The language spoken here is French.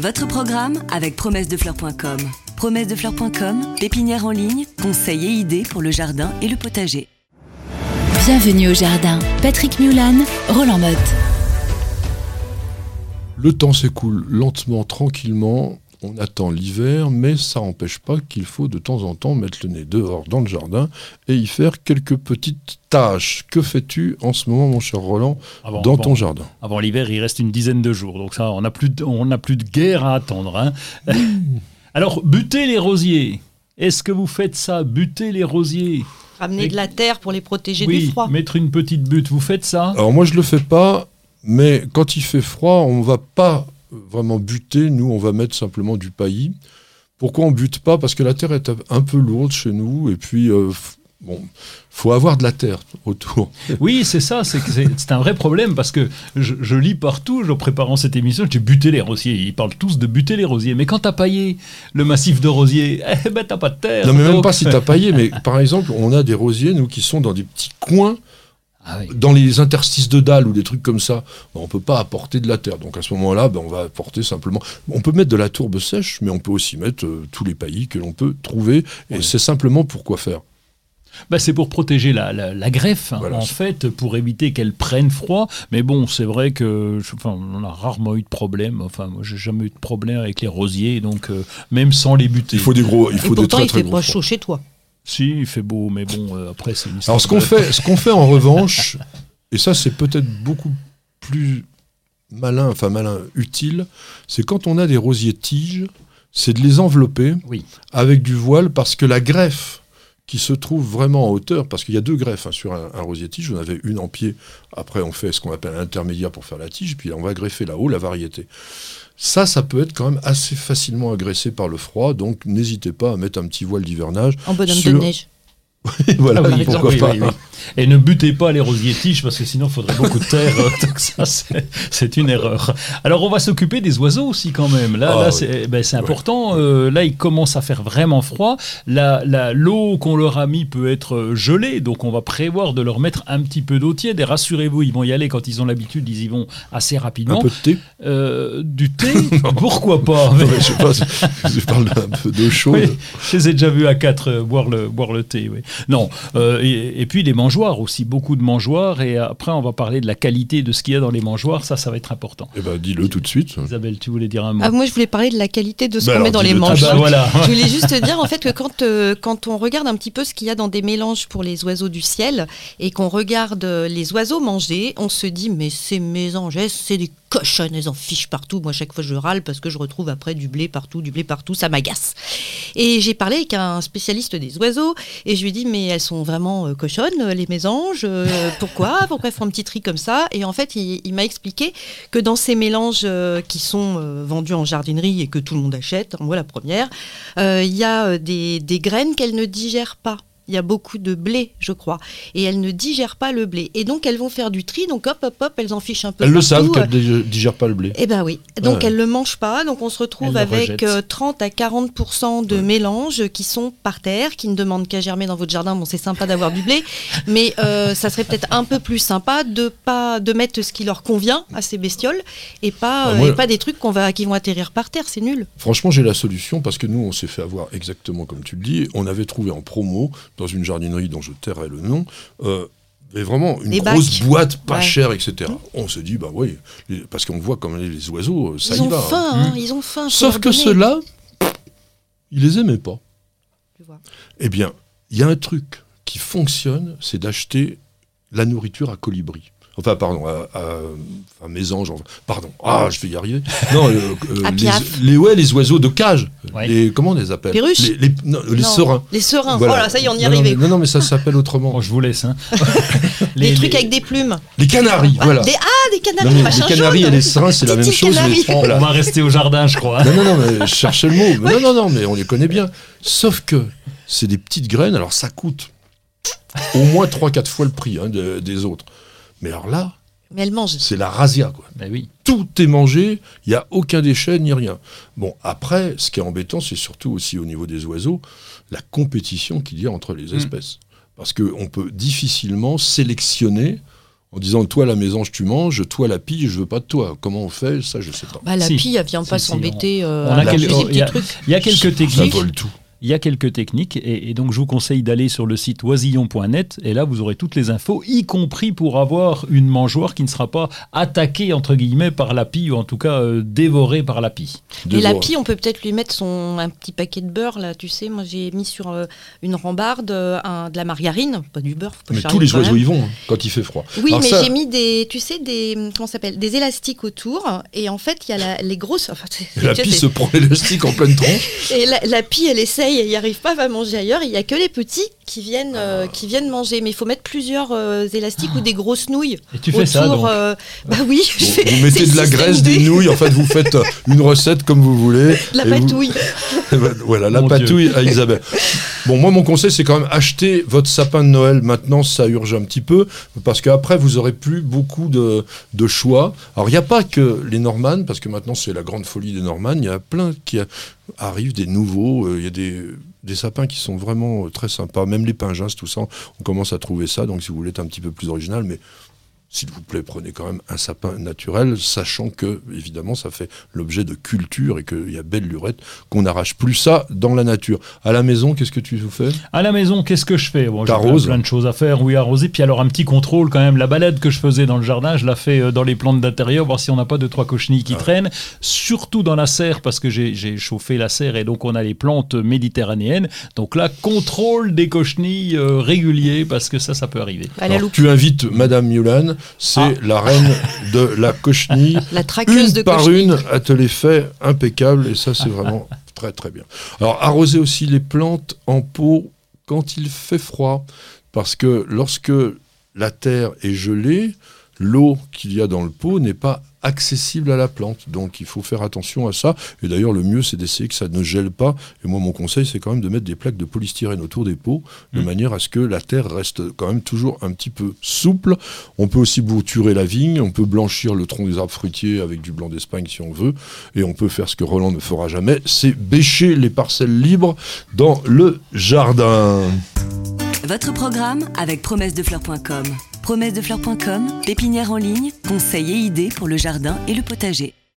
Votre programme avec promessedefleurs.com. Promessedefleurs.com, pépinière en ligne, conseils et idées pour le jardin et le potager. Bienvenue au jardin. Patrick Mulan, Roland Motte. Le temps s'écoule lentement, tranquillement. On attend l'hiver, mais ça n'empêche pas qu'il faut de temps en temps mettre le nez dehors dans le jardin et y faire quelques petites tâches. Que fais-tu en ce moment, mon cher Roland, Avant- dans avant- ton jardin? Avant l'hiver, il reste une dizaine de jours. Donc ça, on n'a plus, de- on n'a plus de guerre à attendre. hein. Alors, buter les rosiers. Est-ce que vous faites ça Buter les rosiers? Ramener Et- de la terre pour les protéger du froid. mettre une petite butte. Vous faites ça? Alors moi, je le fais pas, mais quand il fait froid, on va pas vraiment buter. Nous, on va mettre simplement du paillis. Pourquoi on bute pas? Parce que la terre est un peu lourde chez nous, et puis euh, bon, faut avoir de la terre autour. Oui, c'est ça. C'est un vrai problème parce que je, je lis partout, en préparant cette émission, j'ai buté les rosiers. Ils parlent tous de buter les rosiers. Mais quand t'as paillé le massif de rosiers, eh ben t'as pas de terre. Non, mais même pas si t'as paillé, mais par exemple, on a des rosiers, nous, qui sont dans des petits coins Ah oui. dans les interstices de dalles ou des trucs comme ça, ben, on peut pas apporter de la terre. Donc à ce moment-là, ben, on va apporter simplement. On peut mettre de la tourbe sèche, mais on peut aussi mettre euh, tous les paillis que l'on peut trouver. Et Oui. c'est simplement pour quoi faire. Bah, c'est pour protéger la, la- la greffe, hein, Voilà. en fait, pour éviter qu'elle prenne froid. Mais bon, c'est vrai que, enfin, on a rarement eu de problème. Enfin, moi, j'ai jamais eu de problème avec les rosiers, donc euh, même sans les buter. Il faut des gros, il Et faut des pourtant, très il très fait gros. pas chaud chez toi. Si, il fait beau, mais bon, euh, après, c'est une histoire Alors ce qu'on fait, ce qu'on fait en revanche, et ça c'est peut-être beaucoup plus malin, enfin malin, utile, c'est quand on a des rosiers tiges, c'est de les envelopper Oui. avec du voile parce que la greffe qui se trouve vraiment en hauteur, parce qu'il y a deux greffes hein, sur un, un rosier tige, on avait une en pied, après on fait ce qu'on appelle un intermédiaire pour faire la tige, puis on va greffer là-haut la variété. Ça, ça peut être quand même assez facilement agressé par le froid, donc n'hésitez pas à mettre un petit voile d'hivernage. En bonhomme Sur- de neige. voilà, Ah oui, pourquoi oui, pas. oui. Et ne butez pas les rosiers tiges parce que sinon il faudrait beaucoup de terre. euh, donc ça, c'est une erreur. Alors on va s'occuper des oiseaux aussi quand même. Là, Ah là c'est ben, important. Euh, là, il commence à faire vraiment froid. La- la- L'eau qu'on leur a mis peut être euh, gelée, donc on va prévoir de leur mettre un petit peu d'eau tiède. Et rassurez-vous, ils vont y aller quand ils ont l'habitude, ils y vont assez Un rapidement. peu de thé Euh, du thé, pourquoi pas? Non, mais je sais pas, je parle d'un peu d'eau chaude. Je les ai déjà vus à quatre euh, boire, le, boire le thé. Oui. Non, euh, et, et puis les mangeoires aussi, beaucoup de mangeoires. Et après, on va parler de la qualité de ce qu'il y a dans les mangeoires. Ça, ça va être important. Eh ben, dis-le tout de suite. Isabelle, tu voulais dire un mot Ah, moi, je voulais parler de la qualité de ce Bah qu'on met dans les tout. Ah bah voilà. Je voulais juste te dire en fait que quand, euh, quand on regarde un petit peu ce qu'il y a dans des mélanges pour les oiseaux du ciel et qu'on regarde euh, les oiseaux manger, on se dit mais ces mésanges, c'est des cochonnes, elles en fichent partout. Moi chaque fois je râle parce que je retrouve après du blé partout, du blé partout, ça m'agace. Et j'ai parlé avec un spécialiste des oiseaux et je lui ai dit mais elles sont vraiment euh, cochonnes les mésanges, euh, pourquoi Pourquoi elles font un petit tri comme ça? Et en fait il, il m'a expliqué que dans ces mélanges euh, qui sont euh, vendus en jardinerie et que tout le monde achète, moi la première, euh, il y a euh, des, des graines qu'elles ne digèrent pas. Il y a beaucoup de blé, je crois, et elles ne digèrent pas le blé. Et donc elles vont faire du tri, donc hop, hop, hop, elles en fichent un peu. Elles le savent qu'elles ne digèrent pas le blé. Eh ben oui. Donc Ouais. elles le mangent pas. Donc on se retrouve Elles avec rejettent. euh, 30 à 40% de mélanges qui sont par terre, qui ne demandent qu'à germer dans votre jardin. Bon, c'est sympa d'avoir du blé, mais euh, ça serait peut-être un peu plus sympa de pas de mettre ce qui leur convient à ces bestioles et pas Ah, euh, moi- et pas des trucs qu'on va qui vont atterrir par terre. C'est nul. Franchement, j'ai la solution parce que nous, on s'est fait avoir exactement comme tu le dis. On avait trouvé en promo dans une jardinerie dont je tairai le nom. euh, mais vraiment une Des grosse bacs. boîte pas Ouais. chère, etc. On s'est dit, bah oui, les- parce qu'on voit comme les, les oiseaux, ça ils y ont va. hein. faim, hein, ils ont faim. faut Sauf que ceux-là, ils les aimaient pas. Vois. Eh bien, il y a un truc qui fonctionne, c'est d'acheter la nourriture à colibri. Enfin, pardon, à, à, à mésange. enfin, Pardon. Ah, je vais y arriver. Non, euh, euh, les, les, ouais, les oiseaux de cage. Ouais. Les, comment on les appelle Les ruches Les, les- non, les Non, serins. Les serins. Voilà. Voilà, ça y est, on y est non, non, arrivé. mais- non, non, mais ça s'appelle autrement. Je vous laisse. hein. Les, trucs avec des plumes. Les canaris, Ah, voilà. Des, ah, des canaris, Non, les canaris jaune. et les serins, c'est la même chose. mais- canari. On, voilà. on va rester au jardin, je crois. Non, non, non, mais je cherchais le mot. Mais Non, non, non, mais on les connaît bien. Sauf que c'est des petites graines, alors ça coûte au moins 3-4 fois le prix hein, de- des autres. Mais alors là, Mais c'est la razzia, quoi. Oui. Tout est mangé, il n'y a aucun déchet ni rien. Bon, après, ce qui est embêtant, c'est surtout aussi au niveau des oiseaux, la compétition qu'il y a entre les espèces. Parce qu'on peut difficilement sélectionner en disant toi la mésange tu manges, toi la pille je veux pas de toi. Comment on fait? Ça je sais pas. Bah, la Si. pille, elle vient pas Si, si, s'embêter. euh, il y a- y quelques Ça techniques. vole tout. Il y a quelques techniques et, et donc je vous conseille d'aller sur le site oisillon.net et là vous aurez toutes les infos, y compris pour avoir une mangeoire qui ne sera pas attaquée entre guillemets par la pie ou en tout cas euh, dévorée par la pie. Et la pie, on peut peut-être lui mettre son un petit paquet de beurre là, tu sais. Moi, j'ai mis sur euh, une rambarde euh, un- de la margarine, pas du beurre. faut pas Mais tous les oiseaux y vont hein, quand il fait froid. Oui, Alors mais ça- j'ai mis des, tu sais, des comment s'appelle, des élastiques autour. Et en fait, il y a la- les grosses. Enfin, La pie se prend l'élastique en pleine tronche. Et la, la pie, elle essaye, elle n'y arrive pas, va manger ailleurs. Il n'y a que les petits qui viennent, euh, qui viennent manger. Mais il faut mettre plusieurs euh, élastiques ou des grosses nouilles. Et tu fais ça donc euh, Bah oui, je Vous, fais- vous mettez de la graisse, des nouilles, en fait vous faites une recette comme vous voulez. La vous- patouille. voilà, la Mon patouille à Isabelle. Bon, moi, mon conseil, c'est quand même acheter votre sapin de Noël. Maintenant, ça urge un petit peu, parce qu'après, vous aurez plus beaucoup de, choix. Alors, il n'y a pas que les Normannes, parce que maintenant, c'est la grande folie des Normannes. Il y a plein qui arrivent, des nouveaux. euh, Il y a des, des sapins qui sont vraiment euh, très sympas. Même les pingins, tout ça, on commence à trouver ça. Donc, si vous voulez être un petit peu plus original, mais s'il vous plaît, prenez quand même un sapin naturel, sachant que, évidemment, ça fait l'objet de culture et qu'il y a belle lurette qu'on n'arrache plus ça dans la nature. À la maison, qu'est-ce que tu fais? À la maison, qu'est-ce que je fais? Bon, J'ai plein, de choses à faire, oui, arroser. Puis alors, un petit contrôle quand même. La balade que je faisais dans le jardin, je la fais euh, dans les plantes d'intérieur, voir si on n'a pas deux, trois cochenilles qui traînent. Surtout dans la serre, parce que j'ai chauffé la serre et donc on a les plantes méditerranéennes. Donc là, contrôle des cochenilles euh, régulier, parce que ça, ça peut arriver. Alors. Tu invites Madame Mulan, c'est Ah. la reine de la cochenille. La traqueuse une de par cochenille. une, elle te les fait impeccables et ça c'est vraiment très très bien. Alors arroser aussi les plantes en pot quand il fait froid parce que lorsque la terre est gelée, l'eau qu'il y a dans le pot n'est pas accessible à la plante. Donc il faut faire attention à ça. Et d'ailleurs, le mieux, c'est d'essayer que ça ne gèle pas. Et moi, mon conseil, c'est quand même de mettre des plaques de polystyrène autour des pots, de Mm. manière à ce que la terre reste quand même toujours un petit peu souple. On peut aussi bouturer la vigne, on peut blanchir le tronc des arbres fruitiers avec du blanc d'Espagne si on veut. Et on peut faire ce que Roland ne fera jamais, c'est bêcher les parcelles libres dans le jardin. Votre programme avec promessedefleurs.com. Promessedefleurs.com, pépinière en ligne, conseils et idées pour le jardin et le potager.